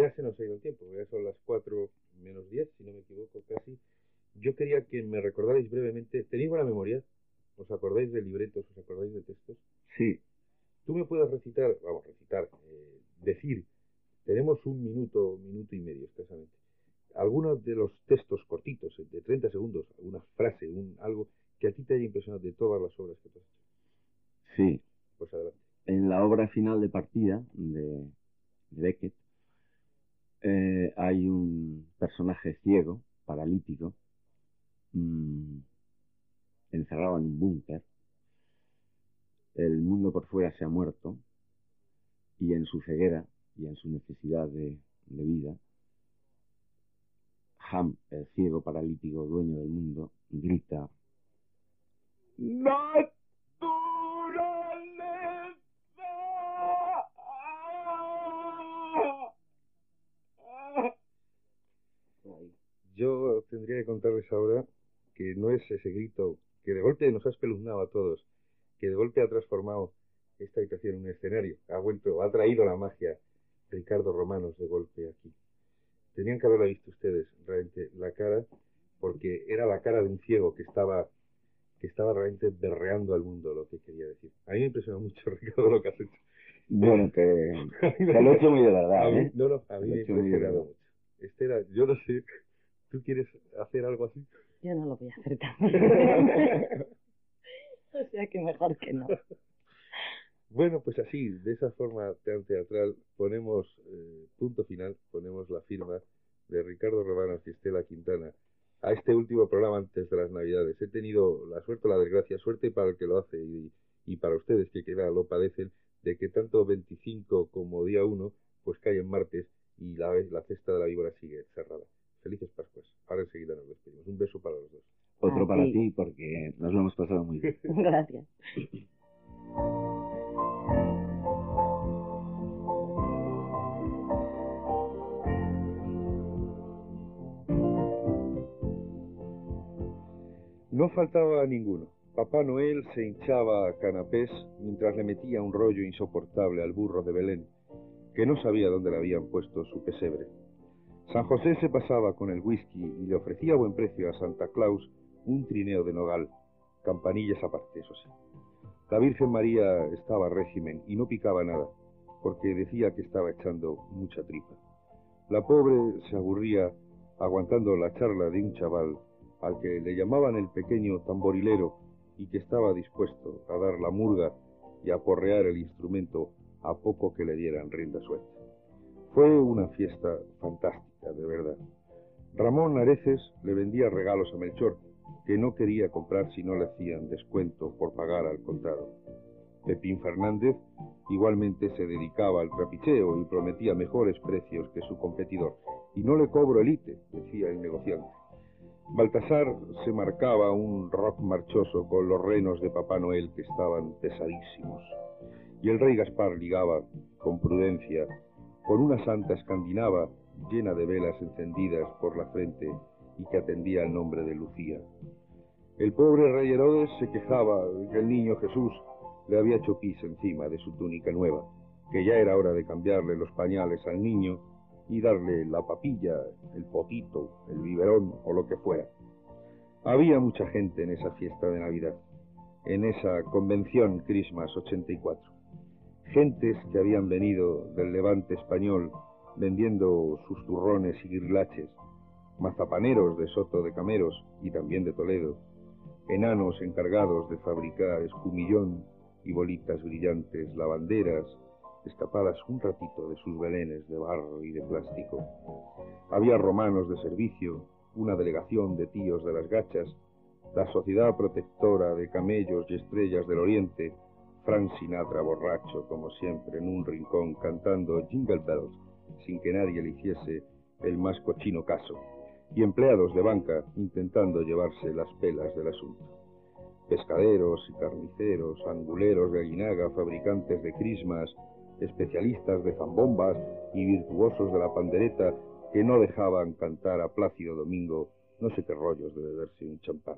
ya se nos ha ido el tiempo, ya son las 4 menos 10, si no me equivoco casi. Yo quería que me recordarais brevemente, ¿tenéis buena memoria? ¿Os acordáis de libretos? ¿Os acordáis de textos? Sí. Tú me puedes recitar, vamos, recitar, eh, decir, tenemos un minuto, minuto y medio escasamente. Algunos de los textos cortitos, de 30 segundos, alguna frase, un algo que a ti te haya impresionado de todas las obras que tú has hecho. Sí. Pues adelante. En la obra final de partida de, de Beckett eh, hay un personaje ciego, paralítico, mmm, encerrado en un búnker. El mundo por fuera se ha muerto y en su ceguera y en su necesidad de, de vida, Ham, el ciego paralítico dueño del mundo, grita. Tendría que contarles ahora que no es ese grito que de golpe nos ha espeluznado a todos, que de golpe ha transformado esta habitación en un escenario, ha vuelto, ha traído la magia Ricardo Romanos de golpe aquí. Tenían que haberla visto ustedes, realmente, la cara, porque era la cara de un ciego que estaba que estaba realmente berreando al mundo lo que quería decir. A mí me impresionó mucho, Ricardo, lo que has hecho. Bueno, que, que lo he hecho muy de verdad, A mí, ¿eh? no, no, a mí me he ha impresionado mucho. Este era, yo no sé, ¿tú quieres hacer algo así? Yo no lo voy a hacer también. o sea que mejor que no. Bueno, pues así, de esa forma tan teatral, ponemos eh, punto final, ponemos la firma de Ricardo Romanos y Estela Quintana a este último programa antes de las Navidades. He tenido la suerte o la desgracia, suerte para el que lo hace y, y para ustedes que queda lo padecen, de que tanto 25 como día 1 pues cae en martes y la, la cesta de la víbora sigue cerrada. Felices Pascuas. Ahora enseguida nos despedimos. Un beso para los dos. Otro A para ti. ti, porque nos lo hemos pasado muy bien. Gracias. No faltaba ninguno. Papá Noel se hinchaba a canapés mientras le metía un rollo insoportable al burro de Belén, que no sabía dónde le habían puesto su pesebre. San José se pasaba con el whisky y le ofrecía a buen precio a Santa Claus un trineo de nogal, campanillas aparte, eso sí. La Virgen María estaba a régimen y no picaba nada, porque decía que estaba echando mucha tripa. La pobre se aburría aguantando la charla de un chaval al que le llamaban el pequeño tamborilero y que estaba dispuesto a dar la murga y a porrear el instrumento a poco que le dieran rienda suelta. Fue una fiesta fantástica, de verdad. Ramón Nareces le vendía regalos a Melchor, que no quería comprar si no le hacían descuento por pagar al contado. Pepín Fernández igualmente se dedicaba al trapicheo y prometía mejores precios que su competidor. Y no le cobro elite, decía el negociante. Baltasar se marcaba un rock marchoso con los renos de Papá Noel que estaban pesadísimos. Y el rey Gaspar ligaba, con prudencia, con una santa escandinava llena de velas encendidas por la frente y que atendía al nombre de Lucía. El pobre rey Herodes se quejaba que el niño Jesús le había hecho pis encima de su túnica nueva, que ya era hora de cambiarle los pañales al niño y darle la papilla, el potito, el biberón o lo que fuera. Había mucha gente en esa fiesta de Navidad, en esa convención Christmas 84. Gentes que habían venido del levante español vendiendo sus turrones y guirlaches, mazapaneros de Soto de Cameros y también de Toledo, enanos encargados de fabricar escumillón y bolitas brillantes, lavanderas, escapadas un ratito de sus belenes de barro y de plástico. Había romanos de servicio, una delegación de tíos de las gachas, la Sociedad Protectora de Camellos y Estrellas del Oriente, Frank Sinatra borracho, como siempre, en un rincón cantando Jingle Bells, sin que nadie le hiciese el más cochino caso, y empleados de banca intentando llevarse las pelas del asunto. Pescaderos y carniceros, anguleros de Aguinaga, fabricantes de crismas, especialistas de zambombas y virtuosos de la pandereta que no dejaban cantar a Plácido Domingo no sé qué rollos de beberse un champán.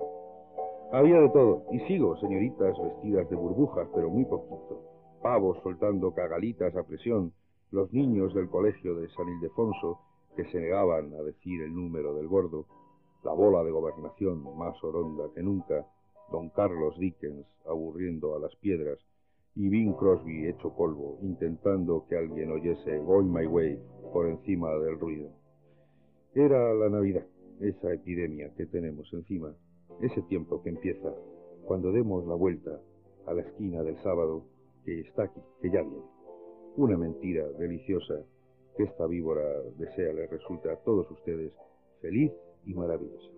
Había de todo, y sigo, señoritas vestidas de burbujas, pero muy poquito, pavos soltando cagalitas a presión, los niños del colegio de San Ildefonso que se negaban a decir el número del gordo, la bola de gobernación más oronda que nunca, don Carlos Dickens aburriendo a las piedras y Bing Crosby hecho polvo, intentando que alguien oyese Going My Way por encima del ruido. Era la Navidad, esa epidemia que tenemos encima, ese tiempo que empieza cuando demos la vuelta a la esquina del sábado que está aquí, que ya viene. Una mentira deliciosa que esta víbora desea les resulta a todos ustedes feliz y maravillosa.